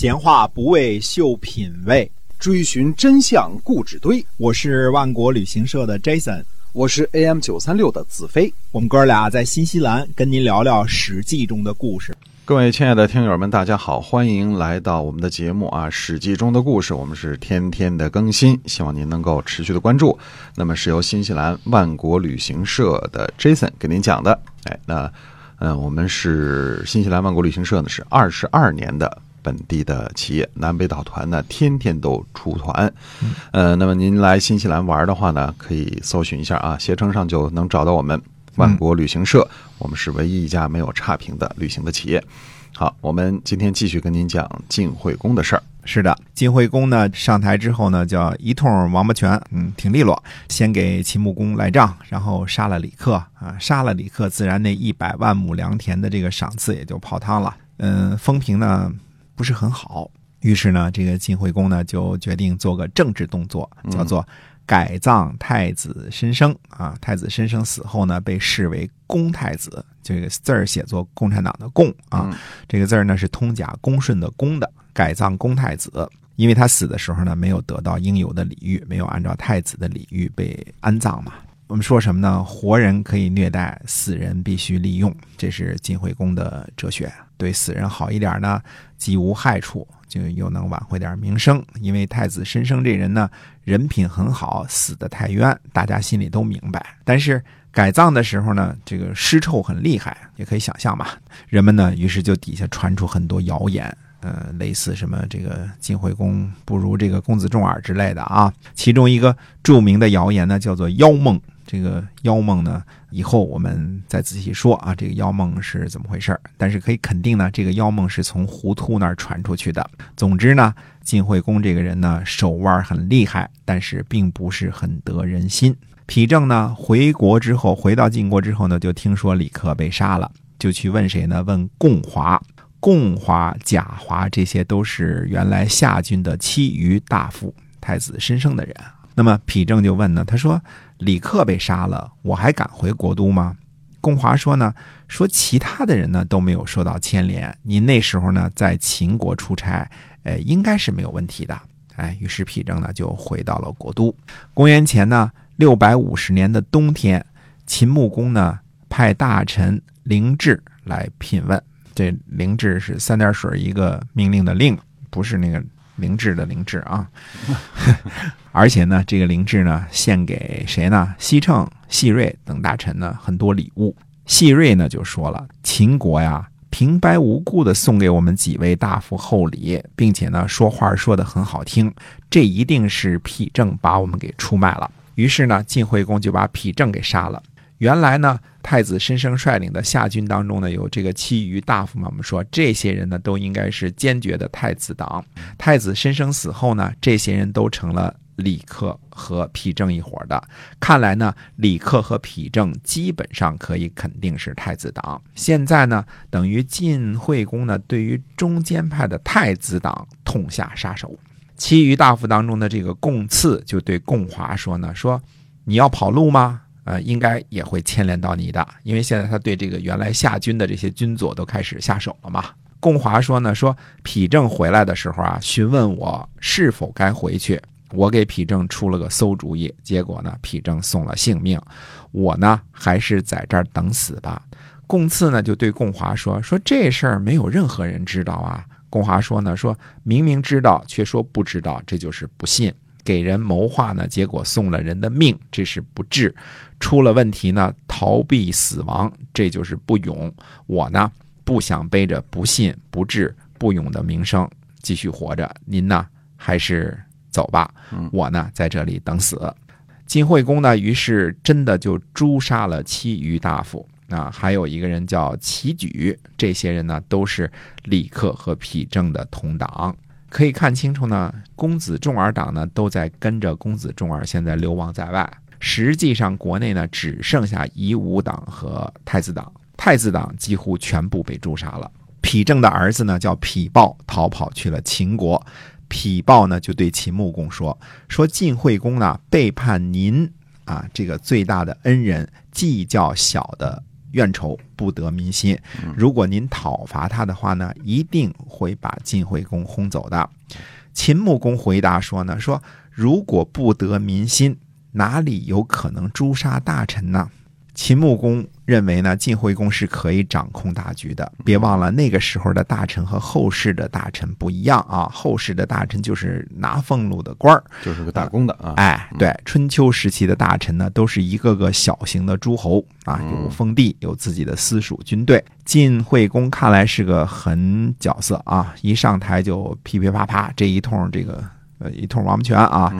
闲话不为秀品味，追寻真相固执堆。我是万国旅行社的 Jason，我是 AM 九三六的子飞。我们哥俩在新西兰跟您聊聊《史记》中的故事。各位亲爱的听友们，大家好，欢迎来到我们的节目啊，《史记》中的故事，我们是天天的更新，希望您能够持续的关注。那么是由新西兰万国旅行社的 Jason 给您讲的。哎，那嗯，我们是新西兰万国旅行社呢，是二十二年的。本地的企业南北岛团呢，天天都出团，呃，那么您来新西兰玩的话呢，可以搜寻一下啊，携程上就能找到我们万国旅行社，我们是唯一一家没有差评的旅行的企业。好，我们今天继续跟您讲晋惠公的事儿。是的，晋惠公呢上台之后呢，叫一通王八拳，嗯，挺利落。先给秦穆公赖账，然后杀了李克啊，杀了李克，自然那一百万亩良田的这个赏赐也就泡汤了。嗯，风评呢？不是很好，于是呢，这个晋惠公呢就决定做个政治动作，叫做改葬太子申生啊。太子申生死后呢，被视为公太子，这个字儿写作共产党的共啊，这个字儿呢是通假公顺的公的，改葬公太子。因为他死的时候呢，没有得到应有的礼遇，没有按照太子的礼遇被安葬嘛。我们说什么呢？活人可以虐待，死人必须利用，这是晋惠公的哲学。对死人好一点呢，既无害处，就又能挽回点名声。因为太子申生这人呢，人品很好，死得太冤，大家心里都明白。但是改葬的时候呢，这个尸臭很厉害，也可以想象吧。人们呢，于是就底下传出很多谣言，呃，类似什么这个晋惠公不如这个公子重耳之类的啊。其中一个著名的谣言呢，叫做妖梦。这个妖梦呢，以后我们再仔细说啊。这个妖梦是怎么回事但是可以肯定呢，这个妖梦是从胡秃那儿传出去的。总之呢，晋惠公这个人呢，手腕很厉害，但是并不是很得人心。丕正呢，回国之后，回到晋国之后呢，就听说李克被杀了，就去问谁呢？问共华、共华、贾华，这些都是原来夏军的其余大夫，太子申生的人。那么丕正就问呢，他说。李克被杀了，我还敢回国都吗？公华说呢，说其他的人呢都没有受到牵连，您那时候呢在秦国出差，呃，应该是没有问题的。哎，于是丕正呢就回到了国都。公元前呢六百五十年的冬天，秦穆公呢派大臣灵智来品问。这灵智是三点水一个命令的令，不是那个。灵智的灵智啊，而且呢，这个灵智呢，献给谁呢？西称、细瑞等大臣呢，很多礼物。细瑞呢就说了：“秦国呀，平白无故的送给我们几位大夫厚礼，并且呢，说话说的很好听，这一定是丕正把我们给出卖了。”于是呢，晋惠公就把丕正给杀了。原来呢，太子申生率领的夏军当中呢，有这个其余大夫们。我们说这些人呢，都应该是坚决的太子党。太子申生死后呢，这些人都成了李克和丕正一伙的。看来呢，李克和丕正基本上可以肯定是太子党。现在呢，等于晋惠公呢，对于中间派的太子党痛下杀手。其余大夫当中的这个共赐就对共华说呢，说你要跑路吗？呃，应该也会牵连到你的，因为现在他对这个原来夏军的这些军佐都开始下手了嘛。共华说呢，说匹正回来的时候啊，询问我是否该回去，我给匹正出了个馊主意，结果呢，匹正送了性命，我呢还是在这儿等死吧。共赐呢就对共华说，说这事儿没有任何人知道啊。共华说呢，说明明知道却说不知道，这就是不信。给人谋划呢，结果送了人的命，这是不智；出了问题呢，逃避死亡，这就是不勇。我呢，不想背着不信、不智、不勇的名声继续活着。您呢，还是走吧。我呢，在这里等死。晋惠公呢，于是真的就诛杀了其余大夫啊，还有一个人叫齐举。这些人呢，都是李克和丕正的同党。可以看清楚呢，公子重耳党呢都在跟着公子重耳，现在流亡在外。实际上，国内呢只剩下夷吾党和太子党，太子党几乎全部被诛杀了。丕正的儿子呢叫丕豹，逃跑去了秦国。丕豹呢就对秦穆公说：“说晋惠公呢背叛您啊，这个最大的恩人，计较小的怨仇，不得民心。如果您讨伐他的话呢，一定会把晋惠公轰走的。秦穆公回答说呢，说如果不得民心，哪里有可能诛杀大臣呢？秦穆公认为呢，晋惠公是可以掌控大局的。别忘了，那个时候的大臣和后世的大臣不一样啊。后世的大臣就是拿俸禄的官儿，就是个打工的啊。哎，对，春秋时期的大臣呢，都是一个个小型的诸侯啊，有封地，有自己的私属军队。晋惠公看来是个狠角色啊，一上台就噼噼啪啪这一通这个呃一通王八拳啊，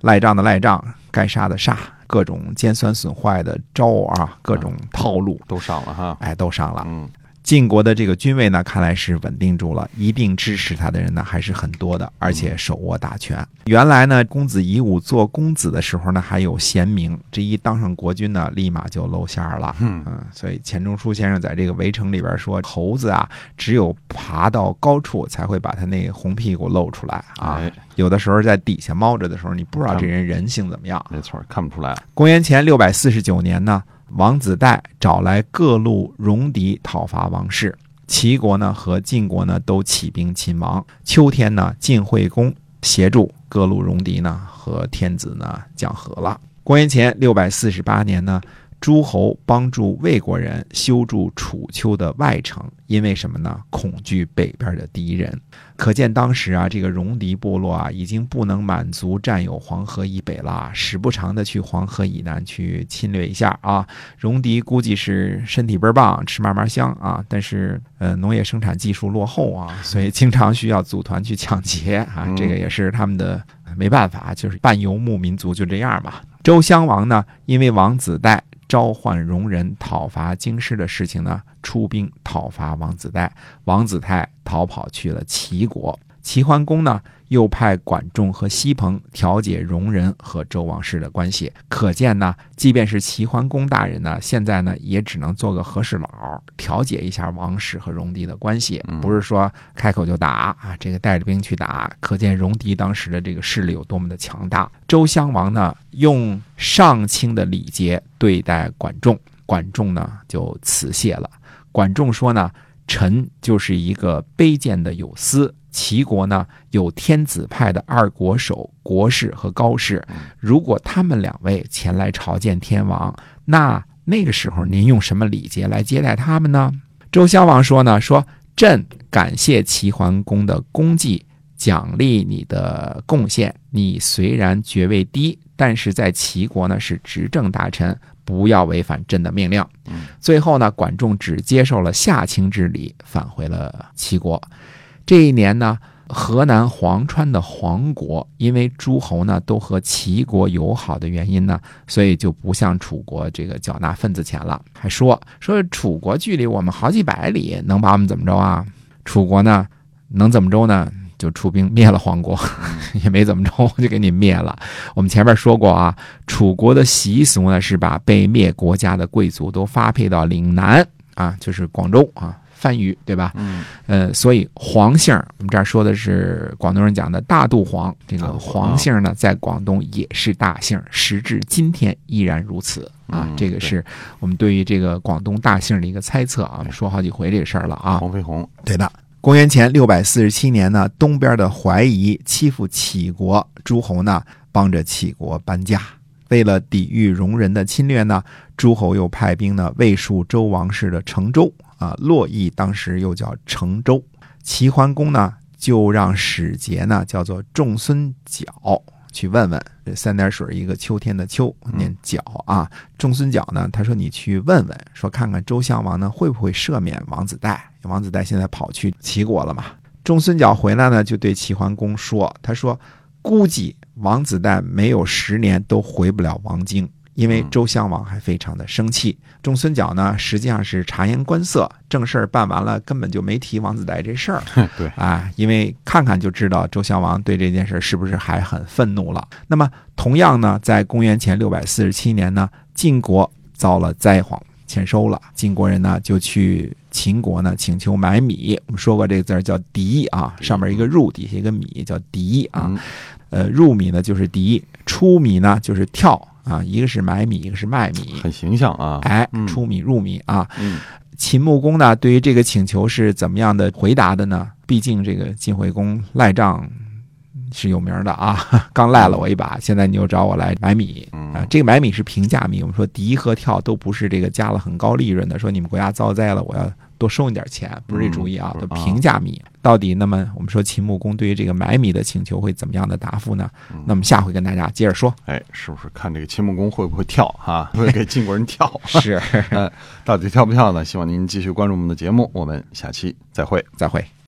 赖账的赖账，该杀的杀。各种尖酸损坏的招啊，各种套路都上了哈，哎，都上了。嗯。晋国的这个军位呢，看来是稳定住了，一定支持他的人呢还是很多的，而且手握大权。原来呢，公子夷吾做公子的时候呢，还有贤名，这一当上国君呢，立马就露馅了。嗯所以钱钟书先生在这个《围城》里边说，猴子啊，只有爬到高处才会把他那红屁股露出来啊。有的时候在底下猫着的时候，你不知道这人人性怎么样。没错，看不出来。公元前六百四十九年呢。王子带找来各路戎狄讨伐王室，齐国呢和晋国呢都起兵勤王。秋天呢，晋惠公协助各路戎狄呢和天子呢讲和了。公元前六百四十八年呢。诸侯帮助魏国人修筑楚丘的外城，因为什么呢？恐惧北边的敌人。可见当时啊，这个戎狄部落啊，已经不能满足占有黄河以北了，时不常的去黄河以南去侵略一下啊。戎狄估计是身体倍儿棒，吃嘛嘛香啊，但是呃，农业生产技术落后啊，所以经常需要组团去抢劫啊。这个也是他们的没办法，就是半游牧民族就这样吧。周襄王呢，因为王子带。召唤戎人讨伐京师的事情呢，出兵讨伐王子带，王子泰逃跑去了齐国。齐桓公呢，又派管仲和西彭调解戎人和周王室的关系。可见呢，即便是齐桓公大人呢，现在呢，也只能做个和事佬，调解一下王室和戎狄的关系，不是说开口就打啊。这个带着兵去打，可见戎狄当时的这个势力有多么的强大。周襄王呢，用上卿的礼节对待管仲，管仲呢就辞谢了。管仲说呢，臣就是一个卑贱的有司。齐国呢有天子派的二国守国士和高士，如果他们两位前来朝见天王，那那个时候您用什么礼节来接待他们呢？周襄王说呢，说朕感谢齐桓公的功绩，奖励你的贡献。你虽然爵位低，但是在齐国呢是执政大臣，不要违反朕的命令。最后呢，管仲只接受了夏卿之礼，返回了齐国。这一年呢，河南潢川的黄国，因为诸侯呢都和齐国友好的原因呢，所以就不向楚国这个缴纳份子钱了。还说说楚国距离我们好几百里，能把我们怎么着啊？楚国呢，能怎么着呢？就出兵灭了黄国，也没怎么着，就给你灭了。我们前面说过啊，楚国的习俗呢是把被灭国家的贵族都发配到岭南啊，就是广州啊。番禺对吧？嗯，呃，所以黄姓我们这儿说的是广东人讲的大肚黄，这个黄姓呢，在广东也是大姓，时至今天依然如此啊。这个是我们对于这个广东大姓的一个猜测啊，说好几回这个事儿了啊。黄飞鸿，对的。公元前六百四十七年呢，东边的怀疑欺负杞国诸侯呢，帮着杞国搬家。为了抵御戎人的侵略呢，诸侯又派兵呢，卫戍周王室的成州。啊，洛邑当时又叫成州，齐桓公呢就让使节呢叫做仲孙角去问问，这三点水一个秋天的秋，念角啊。仲孙角呢，他说你去问问，说看看周襄王呢会不会赦免王子带，王子带现在跑去齐国了嘛。仲孙角回来呢，就对齐桓公说，他说估计王子带没有十年都回不了王京。因为周襄王还非常的生气，仲孙角呢实际上是察言观色，正事儿办完了，根本就没提王子带这事儿。对啊，因为看看就知道周襄王对这件事是不是还很愤怒了。那么同样呢，在公元前六百四十七年呢，晋国遭了灾荒，欠收了，晋国人呢就去秦国呢请求买米。我们说过这个字儿叫籴啊，上面一个入，底下一个米，叫籴啊。呃，入米呢就是籴，出米呢就是跳。啊，一个是买米，一个是卖米。很形象啊。哎嗯，出米入米啊。嗯秦穆公呢，对于这个请求是怎么样的回答的呢？毕竟这个晋惠公赖账是有名的啊，刚赖了我一把，现在你又找我来买米嗯啊。这个买米是平价米，我们说敌和跳都不是这个加了很高利润的，说你们国家遭灾了，我要多收你点钱，不是这主意啊，都平价米。到底那么我们说秦穆公对于这个买米的请求会怎么样的答复呢？那么下回跟大家接着说。哎，是不是看这个秦穆公会不会跳哈？会给晋国人跳？是，嗯，到底跳不跳呢？希望您继续关注我们的节目，我们下期再会。再会。